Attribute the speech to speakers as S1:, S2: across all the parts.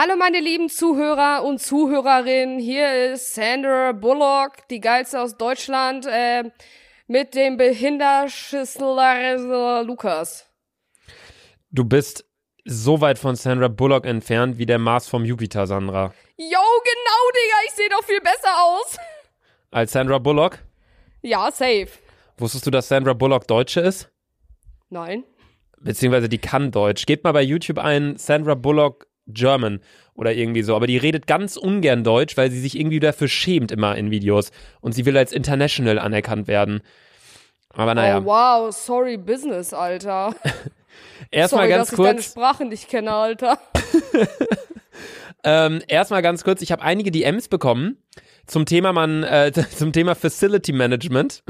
S1: Hallo meine lieben Zuhörer und Zuhörerinnen, hier ist Sandra Bullock, die geilste aus Deutschland, äh, mit dem Behinderschissler Lukas.
S2: Du bist so weit von Sandra Bullock entfernt wie der Mars vom Jupiter, Sandra.
S1: Yo, genau, Digga, ich sehe doch viel besser aus.
S2: Als Sandra Bullock?
S1: Ja, safe.
S2: Wusstest du, dass Sandra Bullock Deutsche ist?
S1: Nein.
S2: Beziehungsweise die kann Deutsch. Gebt mal bei YouTube ein Sandra Bullock German oder irgendwie so. Aber die redet ganz ungern Deutsch, weil sie sich irgendwie dafür schämt immer in Videos. Und sie will als international anerkannt werden. Aber naja.
S1: Oh wow, sorry Business, Alter.
S2: Erstmal ganz
S1: dass
S2: kurz.
S1: ich deine Sprache nicht kenne, Alter.
S2: ähm, Erstmal ganz kurz. Ich habe einige DMs bekommen zum Thema man äh, zum Thema Facility Management.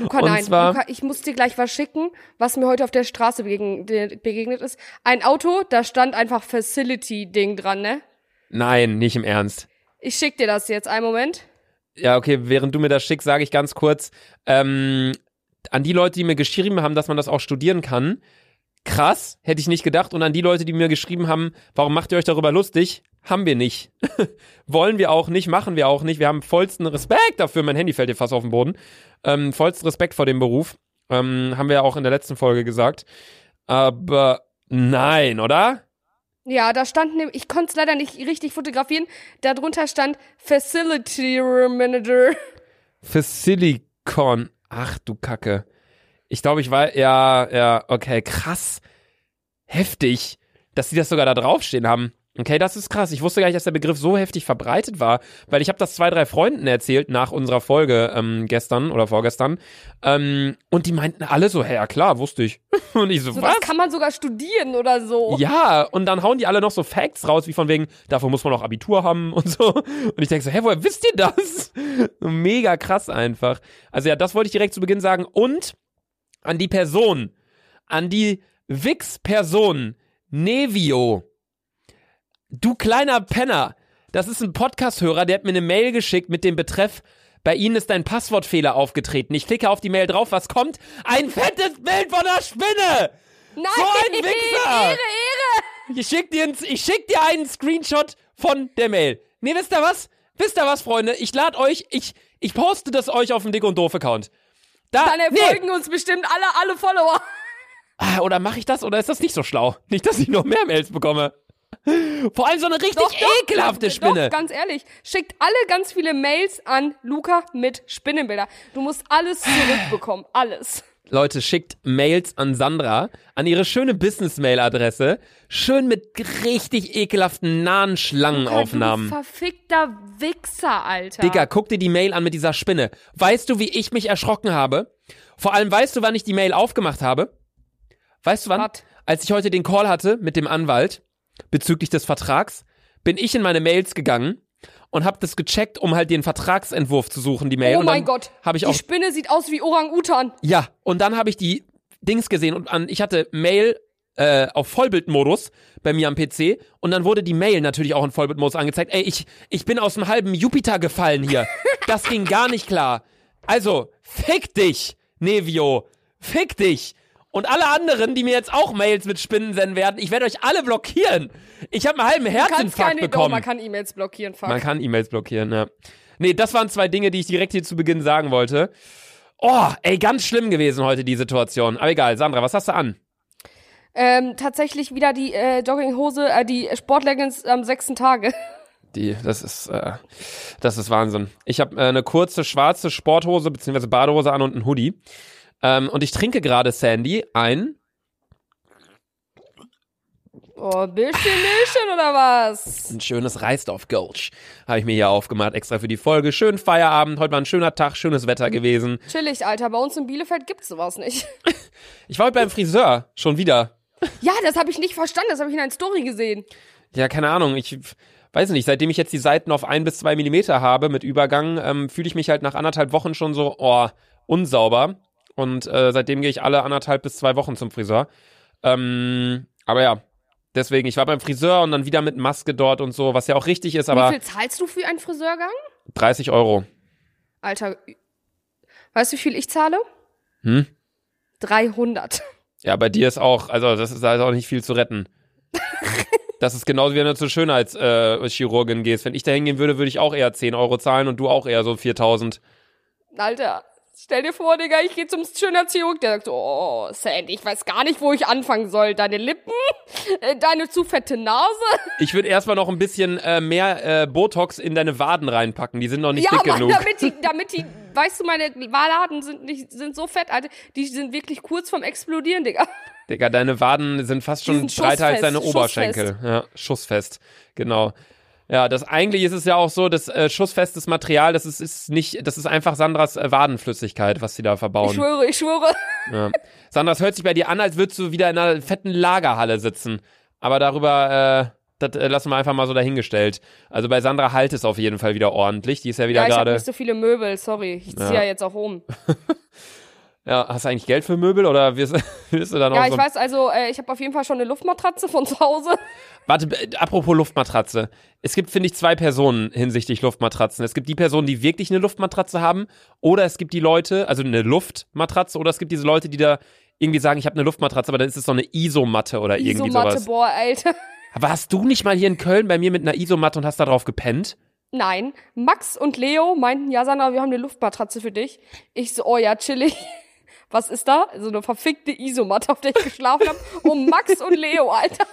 S1: Luca, nein, zwar, Luca, ich muss dir gleich was schicken, was mir heute auf der Straße begegnet, ist. Ein Auto, da stand einfach Facility Ding dran, ne?
S2: Nein, nicht im Ernst.
S1: Ich schick dir das jetzt, einen Moment.
S2: Ja, okay, während du mir das schickst, sage ich ganz kurz, ähm, an die Leute, die mir geschrieben haben, dass man das auch studieren kann, krass, hätte ich nicht gedacht. Und an die Leute, die mir geschrieben haben, warum macht ihr euch darüber lustig? Haben wir nicht. Wollen wir auch nicht, machen wir auch nicht. Wir haben vollsten Respekt dafür. Mein Handy fällt dir fast auf den Boden. Ähm, vollsten Respekt vor dem Beruf. Ähm, haben wir ja auch in der letzten Folge gesagt. Aber nein, oder?
S1: Ja, da stand, ich konnte es leider nicht richtig fotografieren. Darunter stand Facility Manager.
S2: Facilicon. Ach du Kacke. Ich glaube, ich war, ja, ja, okay, krass. Heftig, dass sie das sogar da draufstehen haben. Okay, das ist krass. Ich wusste gar nicht, dass der Begriff so heftig verbreitet war, weil ich habe das zwei, drei Freunden erzählt nach unserer Folge ähm, gestern oder vorgestern. Ähm, und die meinten alle so, hey, ja klar, wusste ich. Und ich so,
S1: so
S2: was?
S1: Das kann man sogar studieren oder so.
S2: Ja, und dann hauen die alle noch so Facts raus, wie von wegen, dafür muss man auch Abitur haben und so. Und ich denke so, hä, woher wisst ihr das? Mega krass einfach. Also ja, das wollte ich direkt zu Beginn sagen. Und an die Person, an die Wix-Person, Nevio. Du kleiner Penner, das ist ein Podcast-Hörer, der hat mir eine Mail geschickt mit dem Betreff, bei Ihnen ist ein Passwortfehler aufgetreten. Ich klicke auf die Mail drauf, was kommt? Ein fettes Bild von der Spinne!
S1: Nein,
S2: so ein Wichser!
S1: Ehre, Ehre!
S2: Ich schick, dir, ich schick dir einen Screenshot von der Mail. Nee, wisst ihr was? Wisst ihr was, Freunde? Ich lade euch, ich, ich poste das euch auf dem Dick und Doof-Account.
S1: Da, Dann erfolgen nee. uns bestimmt alle, alle Follower.
S2: Ah, oder mache ich das oder ist das nicht so schlau? Nicht, dass ich noch mehr Mails bekomme. Vor allem so eine richtig doch, ekelhafte
S1: doch,
S2: Spinne.
S1: Doch, ganz ehrlich, schickt alle ganz viele Mails an Luca mit Spinnenbilder. Du musst alles zurückbekommen, alles.
S2: Leute, schickt Mails an Sandra, an ihre schöne Business-Mail-Adresse. Schön mit richtig ekelhaften nahen Schlangenaufnahmen.
S1: Du verfickter Wichser, Alter.
S2: Digga, guck dir die Mail an mit dieser Spinne. Weißt du, wie ich mich erschrocken habe? Vor allem, weißt du, wann ich die Mail aufgemacht habe? Weißt du wann? What? Als ich heute den Call hatte mit dem Anwalt bezüglich des Vertrags, bin ich in meine Mails gegangen und habe das gecheckt, um halt den Vertragsentwurf zu suchen, die Mail.
S1: Oh
S2: und
S1: mein Gott,
S2: hab ich auch,
S1: die Spinne sieht aus wie Orang-Utan.
S2: Ja, und dann habe ich die Dings gesehen und an, ich hatte Mail äh, auf Vollbildmodus bei mir am PC und dann wurde die Mail natürlich auch in Vollbildmodus angezeigt. Ey, ich, ich bin aus dem halben Jupiter gefallen hier. Das ging gar nicht klar. Also, fick dich, Nevio. Fick dich. Und alle anderen, die mir jetzt auch Mails mit Spinnen senden werden, ich werde euch alle blockieren. Ich habe einen halben Herzinfarkt bekommen. Oh,
S1: man kann E-Mails blockieren, fuck.
S2: Man kann E-Mails blockieren, ja. Nee, das waren zwei Dinge, die ich direkt hier zu Beginn sagen wollte. Oh, ey, ganz schlimm gewesen heute die Situation. Aber egal, Sandra, was hast du an?
S1: Ähm, tatsächlich wieder die äh, Jogginghose, äh, die Sportleggings am sechsten Tage.
S2: Die, das ist, äh, das ist Wahnsinn. Ich habe äh, eine kurze schwarze Sporthose bzw. Badehose an und ein Hoodie. Ähm, und ich trinke gerade, Sandy, ein.
S1: Oh, Bildchen, Bildchen oder was?
S2: Ein schönes Reisdorf Gulch habe ich mir hier aufgemacht, extra für die Folge. Schönen Feierabend, heute war ein schöner Tag, schönes Wetter gewesen.
S1: Chillig, Alter, bei uns in Bielefeld gibt's sowas nicht.
S2: Ich war heute beim Friseur, schon wieder.
S1: Ja, das habe ich nicht verstanden, das habe ich in einer Story gesehen.
S2: Ja, keine Ahnung, ich weiß nicht, seitdem ich jetzt die Seiten auf ein bis zwei Millimeter habe mit Übergang, ähm, fühle ich mich halt nach anderthalb Wochen schon so, oh, unsauber. Und äh, seitdem gehe ich alle anderthalb bis zwei Wochen zum Friseur. Ähm, aber ja, deswegen, ich war beim Friseur und dann wieder mit Maske dort und so, was ja auch richtig ist, aber.
S1: Wie viel zahlst du für einen Friseurgang?
S2: 30 Euro.
S1: Alter, weißt du, wie viel ich zahle?
S2: Hm?
S1: 300.
S2: Ja, bei dir ist auch, also das ist also auch nicht viel zu retten. Das ist genauso wie wenn du zur Schönheitschirurgin äh, gehst. Wenn ich da hingehen würde, würde ich auch eher 10 Euro zahlen und du auch eher so 4000.
S1: Alter, stell dir vor, Digga, ich gehe zum Schönheitschirurg, der sagt so, oh, Sandy, ich weiß gar nicht, wo ich anfangen soll. Deine Lippen, äh, deine zu fette Nase.
S2: Ich würde erstmal noch ein bisschen äh, mehr äh, Botox in deine Waden reinpacken, die sind noch nicht
S1: ja,
S2: dick
S1: Mann,
S2: genug.
S1: damit die, damit die, weißt du, meine Waden sind nicht, sind so fett, Alter, die sind wirklich kurz vorm Explodieren, Digga.
S2: Digga, deine Waden sind fast schon
S1: sind
S2: breiter als deine Oberschenkel.
S1: schussfest.
S2: Ja, schussfest. Genau. Ja, das eigentlich ist es ja auch so, das äh, schussfestes Material, das ist, ist nicht, das ist einfach Sandras äh, Wadenflüssigkeit, was sie da verbauen.
S1: Ich schwöre, ich schwöre.
S2: Ja. Sandra, es hört sich bei dir an, als würdest du wieder in einer fetten Lagerhalle sitzen. Aber darüber, äh, das äh, lassen wir einfach mal so dahingestellt. Also bei Sandra halt es auf jeden Fall wieder ordentlich. Die ist ja wieder
S1: Ja, ich habe
S2: gerade.
S1: nicht so viele Möbel, sorry. Ich ziehe
S2: Ja.
S1: ja. jetzt auch um.
S2: Ja, hast du eigentlich Geld für Möbel oder wirst, wirst du dann
S1: Ja,
S2: auch
S1: ich
S2: so.
S1: weiß, also äh, ich habe auf jeden Fall schon eine Luftmatratze von zu Hause.
S2: Warte, äh, apropos Luftmatratze. Es gibt, finde ich, zwei Personen hinsichtlich Luftmatratzen. Es gibt die Personen, die wirklich eine Luftmatratze haben, oder es gibt die Leute, also eine Luftmatratze, oder es gibt diese Leute, die da irgendwie sagen, ich habe eine Luftmatratze, aber dann ist es so eine Isomatte oder irgendwie
S1: Isomatte,
S2: sowas.
S1: boah, Alter.
S2: Warst du nicht mal hier in Köln bei mir mit einer Isomatte und hast da drauf gepennt?
S1: Nein, Max und Leo meinten, ja, Sandra, wir haben eine Luftmatratze für dich. Ich so, oh ja, chillig. Was ist da? So eine verfickte Isomatte, auf der ich geschlafen habe. Und Max und Leo, Alter.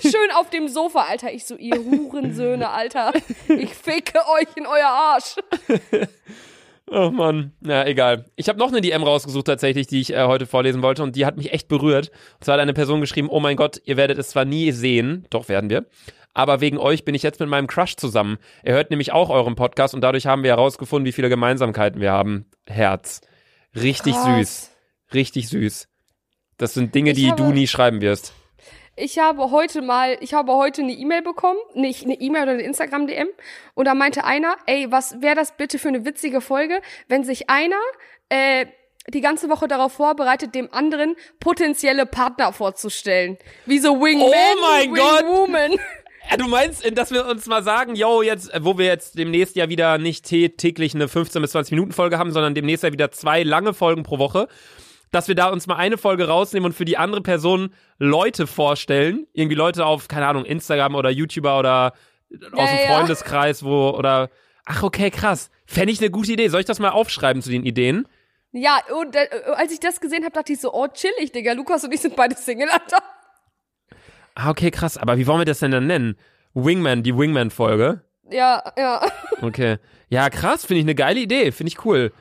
S1: Schön auf dem Sofa, Alter. Ich so, ihr Hurensöhne, Alter. Ich ficke euch in euer Arsch.
S2: Oh Mann, na egal. Ich habe noch eine DM rausgesucht tatsächlich, die ich äh, heute vorlesen wollte und die hat mich echt berührt. Und zwar hat eine Person geschrieben, oh mein Gott, ihr werdet es zwar nie sehen, doch werden wir, aber wegen euch bin ich jetzt mit meinem Crush zusammen. Er hört nämlich auch euren Podcast und dadurch haben wir herausgefunden, wie viele Gemeinsamkeiten wir haben. Herz. Richtig
S1: Krass.
S2: süß. Richtig süß. Das sind Dinge,
S1: Ich
S2: die du nie schreiben wirst.
S1: Ich habe heute mal, ich habe heute eine E-Mail bekommen, nicht eine E-Mail oder eine Instagram-DM, und da meinte einer, ey, was wäre das bitte für eine witzige Folge, wenn sich einer äh, die ganze Woche darauf vorbereitet, dem anderen potenzielle Partner vorzustellen. Wie so Wingman,
S2: Oh mein Gott!
S1: Wingwoman.
S2: Ja, du meinst, dass wir uns mal sagen, yo, jetzt, äh, wo wir jetzt demnächst ja wieder nicht tä- täglich eine 15 bis 20 Minuten Folge haben, sondern demnächst ja wieder zwei lange Folgen pro Woche, dass wir da uns mal eine Folge rausnehmen und für die andere Person Leute vorstellen, irgendwie Leute auf, keine Ahnung, Instagram oder YouTuber oder aus dem
S1: Ja, ja.
S2: Freundeskreis, wo, oder, ach, okay, krass. Fände ich eine gute Idee. Soll ich das mal aufschreiben zu den Ideen?
S1: Ja, und äh, als ich das gesehen habe, dachte ich so, oh, chillig, Digga, Lukas und ich sind beide Single, Alter.
S2: Ah, okay, krass. Aber wie wollen wir das denn dann nennen? Wingman, die Wingman-Folge.
S1: Ja, ja,
S2: Okay. Ja, krass, finde ich eine geile Idee. Finde ich cool.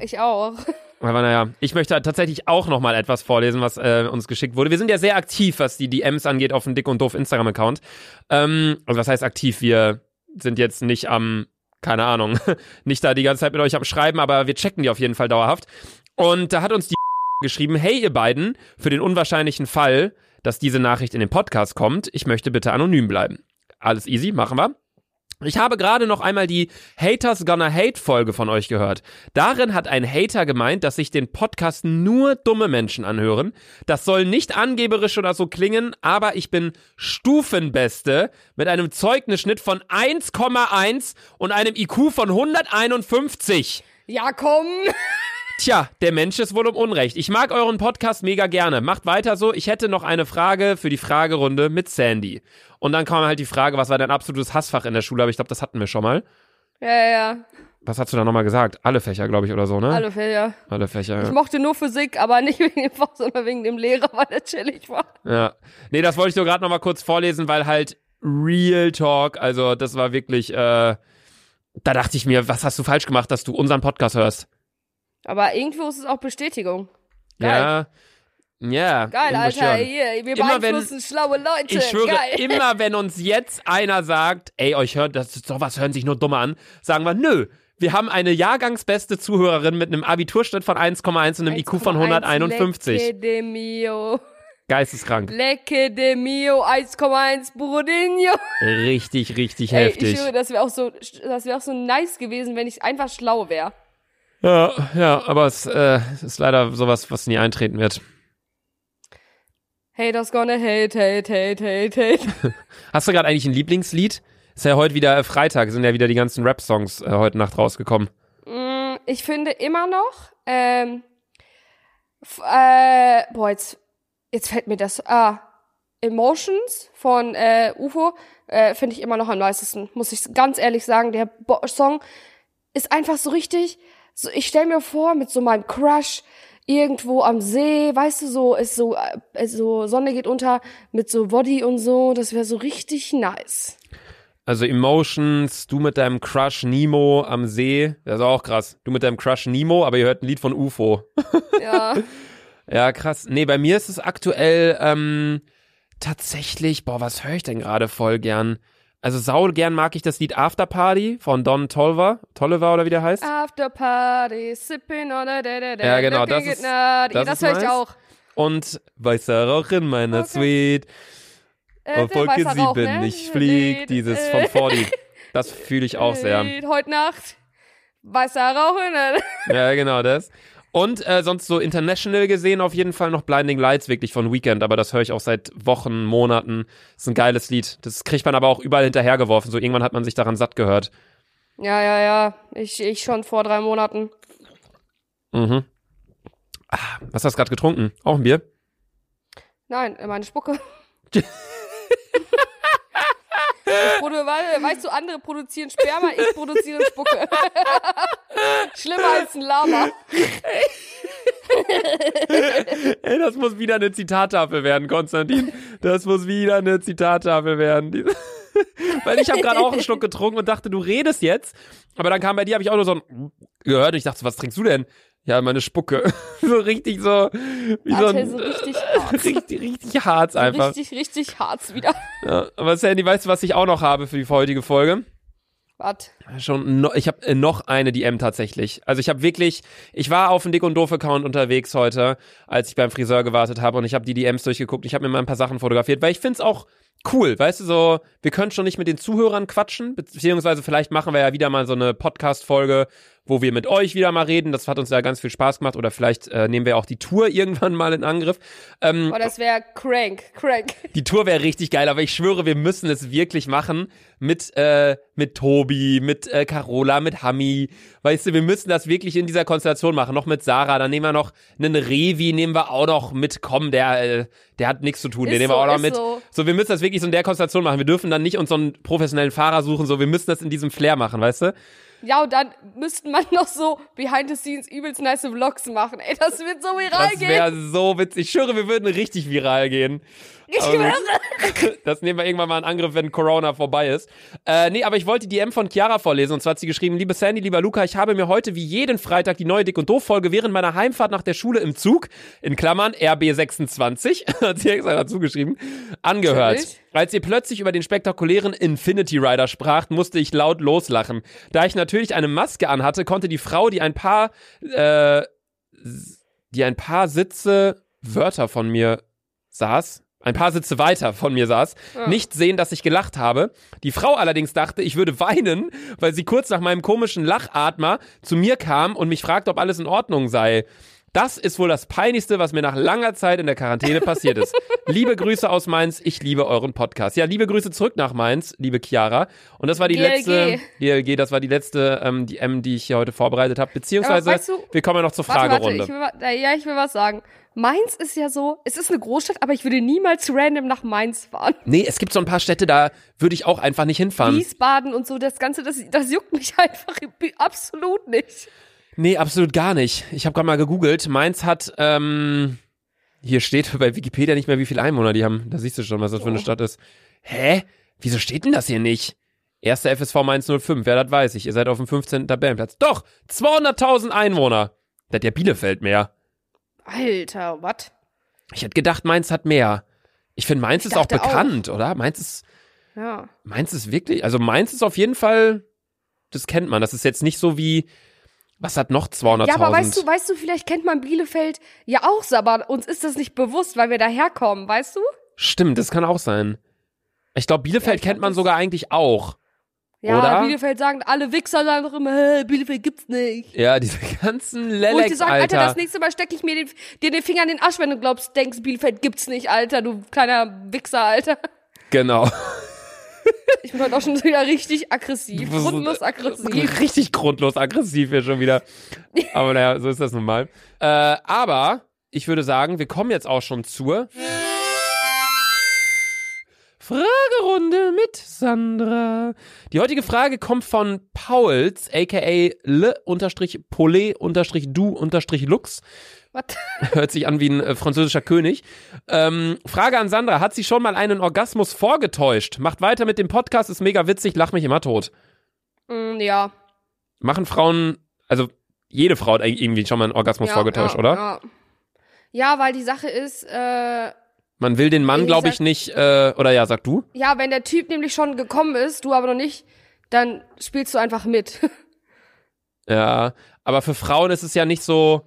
S1: ich auch.
S2: Aber naja, ich möchte tatsächlich auch noch mal etwas vorlesen, was äh, uns geschickt wurde. Wir sind ja sehr aktiv, was die DMs angeht, auf dem Dick und Doof Instagram-Account. Ähm, also was heißt aktiv? Wir sind jetzt nicht am, keine Ahnung, nicht da die ganze Zeit mit euch am Schreiben, aber wir checken die auf jeden Fall dauerhaft. Und da hat uns die geschrieben, hey ihr beiden, für den unwahrscheinlichen Fall, dass diese Nachricht in den Podcast kommt, ich möchte bitte anonym bleiben. Alles easy, machen wir. Ich habe gerade noch einmal die Haters Gonna Hate Folge von euch gehört. Darin hat ein Hater gemeint, dass sich den Podcast nur dumme Menschen anhören. Das soll nicht angeberisch oder so klingen, aber ich bin Stufenbeste mit einem Zeugnisschnitt von 1,1 und einem IQ von 151.
S1: Ja, komm.
S2: Tja, der Mensch ist wohl um Unrecht. Ich mag euren Podcast mega gerne. Macht weiter so. Ich hätte noch eine Frage für die Fragerunde mit Sandy. Und dann kam halt die Frage, was war dein absolutes Hassfach in der Schule? Aber ich glaube, das hatten wir schon mal.
S1: Ja, ja, ja.
S2: Was hast du da nochmal gesagt? Alle Fächer, glaube ich, oder so, ne?
S1: Alle Fälle.
S2: Alle Fächer,
S1: Ich
S2: ja.
S1: mochte nur Physik, aber nicht wegen dem Fach, sondern wegen dem Lehrer, weil er chillig war.
S2: ja. Nee, das wollte ich nur gerade nochmal kurz vorlesen, weil halt Real Talk, also das war wirklich, äh, da dachte ich mir, was hast du falsch gemacht, dass du unseren Podcast hörst?
S1: Aber irgendwo ist es auch Bestätigung. Geil.
S2: Ja. Ja.
S1: Geil, Alter. Hier, wir
S2: Immer wenn-
S1: beeinflussen schlaue Leute.
S2: Ich schwöre,
S1: Geil.
S2: immer wenn uns jetzt einer sagt, ey, euch hört, das ist sowas hören sich nur dumme an, sagen wir, nö. Wir haben eine jahrgangsbeste Zuhörerin mit einem Abiturschnitt von 1,1 und einem IQ von 151.
S1: Lecce de mio.
S2: Geisteskrank.
S1: Lecce de mio 1,1 Brudinho.
S2: Richtig, richtig
S1: Ey,
S2: heftig.
S1: ich schwöre, das wäre auch so, das wäre auch so nice gewesen, wenn ich einfach schlau wäre.
S2: Ja, ja, aber es äh, es ist leider sowas, was nie eintreten wird.
S1: Haters gonna hate, hate, hate, hate, hate.
S2: Hast du gerade eigentlich ein Lieblingslied? Ist ja heute wieder äh, Freitag, sind ja wieder die ganzen Rap-Songs äh, heute Nacht rausgekommen.
S1: Mm, ich finde immer noch, ähm, äh, boah, jetzt, jetzt fällt mir das, ah, Emotions von äh, UFO äh, finde ich immer noch am nicesten, muss ich ganz ehrlich sagen. Der Bo Song ist einfach so richtig, so, ich stell mir vor, mit so meinem Crush irgendwo am See, weißt du, so ist so, äh, so Sonne geht unter mit so Body und so, das wäre so richtig nice.
S2: Also Emotions, du mit deinem Crush Nemo am See, das ist auch krass. Du mit deinem Crush Nemo, aber ihr hört ein Lied von UFO.
S1: Ja.
S2: Ja, krass. Nee, bei mir ist es aktuell ähm, tatsächlich, boah, was höre ich denn gerade voll gern? Also sau gern mag ich das Lied After Party von Don Tolliver, Tolliver oder wie der heißt.
S1: After Party, sipping on a da da da.
S2: Ja, genau, das ist- das
S1: Das, höre ich
S2: nice.
S1: auch.
S2: Und weißer Rauch in meiner
S1: Okay.
S2: Suite.
S1: Äh,
S2: Auf Wolke
S1: weißer Rauch,
S2: 7,
S1: ne?
S2: ich flieg,
S1: Lied,
S2: dieses
S1: äh,
S2: von Fordi. Das fühle ich auch sehr.
S1: Heute Nacht, weißer Rauch in der
S2: Ja, genau das. Und äh, sonst so international gesehen auf jeden Fall noch Blinding Lights wirklich von Weekend, aber das höre ich auch seit Wochen, Monaten. ist ein geiles Lied. Das kriegt man aber auch überall hinterhergeworfen. So irgendwann hat man sich daran satt gehört.
S1: Ja, ja, ja. Ich, ich schon vor drei Monaten.
S2: Mhm. Ah, was hast du gerade getrunken? Auch ein Bier?
S1: Nein, meine Spucke. weißt du, andere produzieren Sperma, ich produziere Spucke. Schlimmer als ein Lama.
S2: Ey, das muss wieder eine Zitattafel werden, Konstantin. Das muss wieder eine Zitattafel werden. Weil ich habe gerade auch einen Schluck getrunken und dachte, du redest jetzt. Aber dann kam bei dir, habe ich auch nur so ein gehört und ich dachte, was trinkst du denn? Ja, meine Spucke. so richtig so, wie so ein,
S1: so richtig hart.
S2: richtig, richtig hart einfach.
S1: Richtig, richtig hart wieder.
S2: Ja, aber Sandy, weißt du, was ich auch noch habe für die heutige Folge?
S1: Was?
S2: Schon, no, ich habe äh, noch eine DM tatsächlich. Also ich habe wirklich, ich war auf dem Dick und Doof Account unterwegs heute, als ich beim Friseur gewartet habe und ich habe die DMs durchgeguckt. Ich habe mir mal ein paar Sachen fotografiert, weil ich find's auch cool, weißt du, so, wir können schon nicht mit den Zuhörern quatschen, beziehungsweise vielleicht machen wir ja wieder mal so eine Podcast-Folge, wo wir mit euch wieder mal reden. Das hat uns ja ganz viel Spaß gemacht oder vielleicht äh, nehmen wir auch die Tour irgendwann mal in Angriff. Ähm,
S1: Oh, das wäre crank, crank.
S2: die Tour wäre richtig geil, aber ich schwöre, wir müssen es wirklich machen mit äh, mit Tobi, mit äh, Carola, mit Hami. Weißt du, wir müssen das wirklich in dieser Konstellation machen. Noch mit Sarah, dann nehmen wir noch einen Revi, nehmen wir auch noch mit. Komm, der äh, der hat nichts zu tun, den
S1: Ist
S2: nehmen wir
S1: so,
S2: auch noch mit.
S1: so.
S2: So, wir müssen das wirklich so in der Konstellation machen. Wir dürfen dann nicht uns so einen professionellen Fahrer suchen, so wir müssen das in diesem Flair machen, weißt du?
S1: Ja, und dann müssten man noch so behind the scenes übelst nice Vlogs machen. Ey, das wird so viral
S2: Das
S1: gehen.
S2: wäre so witzig. Ich schwöre, wir würden richtig viral gehen.
S1: Ich schwöre.
S2: Das nehmen wir irgendwann mal in Angriff, wenn Corona vorbei ist. Äh, nee, aber ich wollte die DM von Chiara vorlesen. Und zwar hat sie geschrieben, liebe Sandy, lieber Luca, ich habe mir heute wie jeden Freitag die neue Dick- und Doof-Folge während meiner Heimfahrt nach der Schule im Zug, in Klammern RB26, hat sie extra dazu geschrieben, angehört.
S1: Natürlich.
S2: Als ihr plötzlich über den spektakulären Infinity Rider spracht, musste ich laut loslachen. Da ich natürlich eine Maske anhatte, konnte die Frau, die ein paar, äh, die ein paar Sitze Wörter von mir saß, ein paar Sitze weiter von mir saß,
S1: Ja.
S2: nicht sehen, dass ich gelacht habe. Die Frau allerdings dachte, ich würde weinen, weil sie kurz nach meinem komischen Lachatmer zu mir kam und mich fragte, ob alles in Ordnung sei. Das ist wohl das Peinlichste, was mir nach langer Zeit in der Quarantäne passiert ist. liebe Grüße aus Mainz, ich liebe euren Podcast. Ja, liebe Grüße zurück nach Mainz, liebe Chiara. Und das war die
S1: GLG.
S2: letzte, GLG, das war die letzte ähm, die M, die ich hier heute vorbereitet habe. Beziehungsweise,
S1: weißt du-
S2: wir kommen ja noch zur
S1: Warte, warte,
S2: Fragerunde.
S1: ich will, ja, ich will was sagen. Mainz ist ja so, es ist eine Großstadt, aber ich würde niemals random nach Mainz fahren.
S2: Nee, es gibt so ein paar Städte, da würde ich auch einfach nicht hinfahren.
S1: Wiesbaden und so, das Ganze, das, das juckt mich einfach absolut nicht.
S2: Nee, absolut gar nicht. Ich habe gerade mal gegoogelt. Mainz hat, ähm, hier steht bei Wikipedia nicht mehr, wie viele Einwohner die haben. Da siehst du schon, was das für eine
S1: Oh.
S2: Stadt ist. Hä? Wieso steht denn das hier nicht? Erster FSV Mainz 05, wer das weiß ich. Ihr seid auf dem 15. Tabellenplatz. Doch, 200.000 Einwohner. Das hat ja Bielefeld mehr.
S1: Alter, was?
S2: Ich hätte gedacht, Mainz hat mehr. Ich finde, Mainz
S1: Ich
S2: ist auch
S1: dachte auch.
S2: bekannt, oder? Mainz ist,
S1: Ja.
S2: Mainz ist wirklich, also Mainz ist auf jeden Fall, das kennt man. Das ist jetzt nicht so wie, was hat noch 200.000?
S1: Ja, aber weißt du, weißt du, vielleicht kennt man Bielefeld ja auch so, aber uns ist das nicht bewusst, weil wir daherkommen, weißt du?
S2: Stimmt, das kann auch sein. Ich glaube, Bielefeld
S1: Ja, ich
S2: kennt man sogar eigentlich auch.
S1: Ja,
S2: Oder?
S1: Bielefeld sagen, alle Wichser sagen doch immer, hä, Bielefeld gibt's nicht.
S2: Ja, diese ganzen
S1: Wo ich dir Alter.
S2: Alter.
S1: das nächste Mal stecke ich mir den, dir den Finger in den Arsch, wenn du glaubst, denkst, Bielefeld gibt's nicht, Alter, du kleiner Wichser, Alter.
S2: genau.
S1: Ich bin heute auch schon wieder richtig aggressiv, grundlos aggressiv.
S2: Richtig grundlos aggressiv hier schon wieder. Aber naja, so ist das nun mal. Äh, aber ich würde sagen, wir kommen jetzt auch schon zur Fragerunde mit Sandra. Die heutige Frage kommt von Pauls, aka le-pole-du-lux.
S1: Was?
S2: Hört sich an wie ein äh, französischer König. Ähm, Frage an Sandra. Hat sie schon mal einen Orgasmus vorgetäuscht? Macht weiter mit dem Podcast, ist mega witzig, lach mich immer tot.
S1: Mm, ja.
S2: Machen Frauen, also jede Frau hat irgendwie schon mal einen Orgasmus
S1: ja,
S2: vorgetäuscht,
S1: ja,
S2: oder?
S1: Ja. ja, weil die Sache ist, äh,
S2: Man will den Mann, glaube ich, nicht, äh, oder ja, sag du?
S1: ja, wenn der Typ nämlich schon gekommen ist, du aber noch nicht, dann spielst du einfach mit.
S2: Ja, aber für Frauen ist es ja nicht so,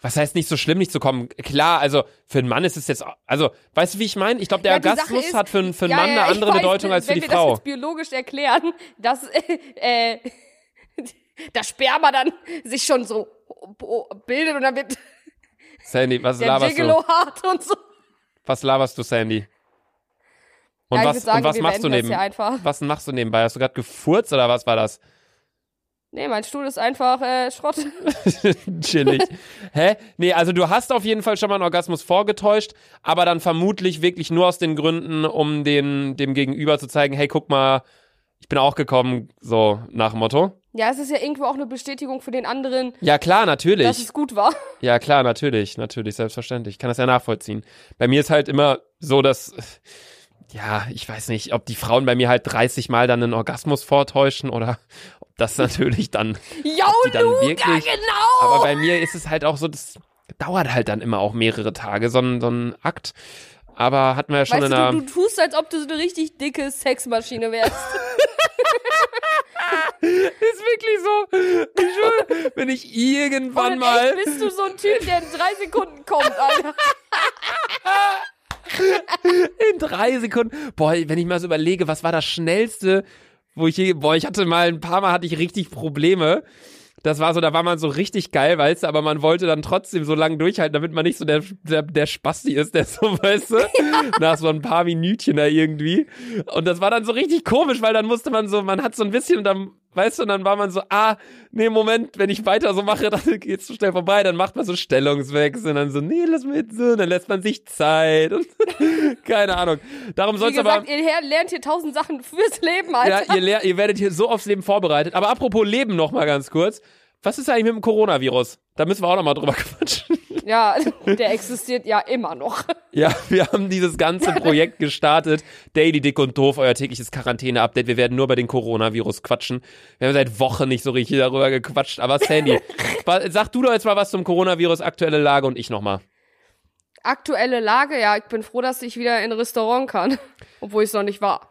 S2: was heißt nicht so schlimm, nicht zu kommen? Klar, also für einen Mann ist es jetzt, also, weißt du, wie ich meine? Ich glaube, der
S1: Ja,
S2: Orgasmus
S1: ist-
S2: hat für, einen- für einen
S1: Ja,
S2: Mann
S1: ja,
S2: eine andere
S1: weiß,
S2: Bedeutung als für
S1: wenn
S2: die
S1: wir Das
S2: Frau.
S1: jetzt biologisch erklären, dass äh, das Sperma dann sich schon so bildet und dann wird
S2: Sandy, was
S1: der
S2: laberst du?
S1: Gigolo hart und so.
S2: Was laberst du, Sandy? Und
S1: ja,
S2: was,
S1: sagen,
S2: und was machst du
S1: beenden das
S2: neben?
S1: hier einfach.
S2: Was machst du nebenbei? Hast du gerade gefurzt oder was war das?
S1: Nee, mein Stuhl ist einfach äh, Schrott.
S2: Chillig. Hä? Nee, also du hast auf jeden Fall schon mal einen Orgasmus vorgetäuscht, aber dann vermutlich wirklich nur aus den Gründen, um den, dem Gegenüber zu zeigen, hey, guck mal, ich bin auch gekommen, so nach Motto.
S1: Ja, es ist ja irgendwo auch eine Bestätigung für den anderen,
S2: Ja, klar, natürlich.
S1: dass es gut war.
S2: Ja, klar, natürlich, natürlich, selbstverständlich. Ich kann das ja nachvollziehen. Bei mir ist halt immer so, dass, ja, ich weiß nicht, ob die Frauen bei mir halt 30 Mal dann einen Orgasmus vortäuschen oder ob das natürlich dann, die dann
S1: Luca,
S2: wirklich-
S1: genau!
S2: aber bei mir ist es halt auch so, das dauert halt dann immer auch mehrere Tage, so ein, so ein Akt. Aber hatten wir ja schon
S1: weißt
S2: in
S1: du,
S2: einer,
S1: du, du tust, als ob du so eine richtig dicke Sexmaschine wärst.
S2: ist wirklich so, ich schwöre, wenn ich irgendwann mal,
S1: echt bist du so ein Typ, der in drei Sekunden kommt, Alter.
S2: In drei Sekunden. Boah, wenn ich mal so überlege, was war das schnellste, wo ich je, boah, ich hatte mal ein paar Mal hatte ich richtig Probleme. Das war so, da war man so richtig geil, weißt du, aber man wollte dann trotzdem so lange durchhalten, damit man nicht so der, der, der Spasti ist, der so, weißt du, nach so ein paar Minütchen da irgendwie. Und das war dann so richtig komisch, weil dann musste man so, man hat so ein bisschen dann, weißt du, und dann war man so, ah, nee, Moment, wenn ich weiter so mache, dann geht's so schnell vorbei, dann macht man so Stellungswechsel und dann so, nee, lass mit so, dann lässt man sich Zeit und keine Ahnung. Darum soll's aber.
S1: ihr lernt hier tausend Sachen fürs Leben, Alter.
S2: Ja, ihr, lehr, ihr werdet hier so aufs Leben vorbereitet. Aber apropos Leben noch mal ganz kurz. Was ist eigentlich mit dem Coronavirus? Da müssen wir auch noch mal drüber quatschen.
S1: Ja, der existiert ja immer noch.
S2: Ja, wir haben dieses ganze Projekt gestartet. Daily Dick und Doof, euer tägliches Quarantäne-Update. Wir werden nur über den Coronavirus quatschen. Wir haben seit Wochen nicht so richtig darüber gequatscht. Aber Sandy, sag du doch jetzt mal was zum Coronavirus, aktuelle Lage und ich noch mal.
S1: Aktuelle Lage, ja, ich bin froh, dass ich wieder in ein Restaurant kann. Obwohl ich es noch nicht war.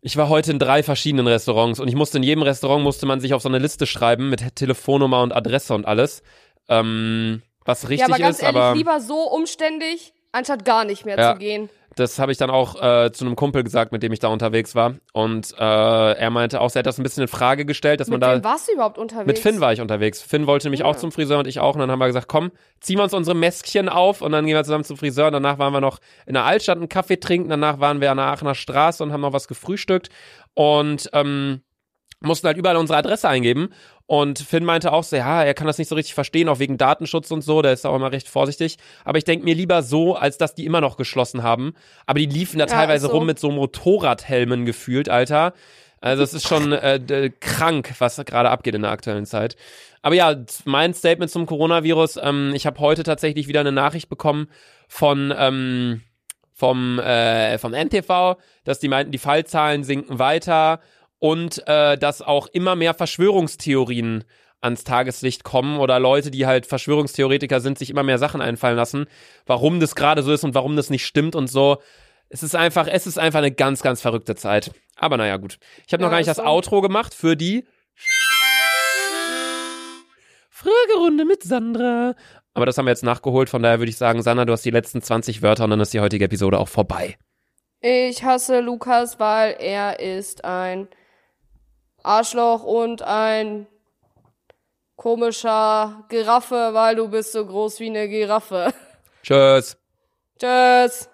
S2: Ich war heute in drei verschiedenen Restaurants und ich musste in jedem Restaurant musste man sich auf so eine Liste schreiben mit Telefonnummer und Adresse und alles. Ähm, was
S1: Ja,
S2: richtig
S1: aber ganz
S2: ist,
S1: ehrlich,
S2: aber
S1: lieber so umständlich, anstatt gar nicht mehr
S2: Ja.
S1: zu gehen.
S2: das habe ich dann auch äh, zu einem Kumpel gesagt, mit dem ich da unterwegs war. Und äh, er meinte auch, er hat das ein bisschen in Frage gestellt, dass
S1: Mit
S2: man da.
S1: wem warst du überhaupt unterwegs?
S2: Mit Finn war ich unterwegs. Finn wollte nämlich
S1: Ja.
S2: auch zum Friseur und ich auch. Und dann haben wir gesagt, komm, ziehen wir uns unsere Mäskchen auf und dann gehen wir zusammen zum Friseur. Und danach waren wir noch in der Altstadt einen Kaffee trinken. Danach waren wir an der Aachener Straße und haben noch was gefrühstückt. Und ähm, mussten halt überall unsere Adresse eingeben. Und Finn meinte auch so, ja, er kann das nicht so richtig verstehen, auch wegen Datenschutz und so, der ist auch immer recht vorsichtig. Aber ich denke mir lieber so, als dass die immer noch geschlossen haben. Aber die liefen da
S1: Ja,
S2: teilweise
S1: so.
S2: rum mit so Motorradhelmen gefühlt, Alter. Also es ist schon äh, krank, was gerade abgeht in der aktuellen Zeit. Aber ja, mein Statement zum Coronavirus, ähm, ich habe heute tatsächlich wieder eine Nachricht bekommen von ähm, vom, äh, vom NTV, dass die meinten, die Fallzahlen sinken weiter und äh, dass auch immer mehr Verschwörungstheorien ans Tageslicht kommen oder Leute, die halt Verschwörungstheoretiker sind, sich immer mehr Sachen einfallen lassen, warum das gerade so ist und warum das nicht stimmt und so. Es ist einfach, es ist einfach eine ganz, ganz verrückte Zeit. Aber naja, gut. Ich habe noch
S1: Ja,
S2: gar nicht das. Outro gemacht für die Fragerunde mit Sandra. Aber das haben wir jetzt nachgeholt, von daher würde ich sagen, Sandra, du hast die letzten 20 Wörter und dann ist die heutige Episode auch vorbei.
S1: Ich hasse Lukas, weil er ist ein Arschloch und ein komischer Giraffe, weil du bist so groß wie eine Giraffe.
S2: Tschüss.
S1: Tschüss.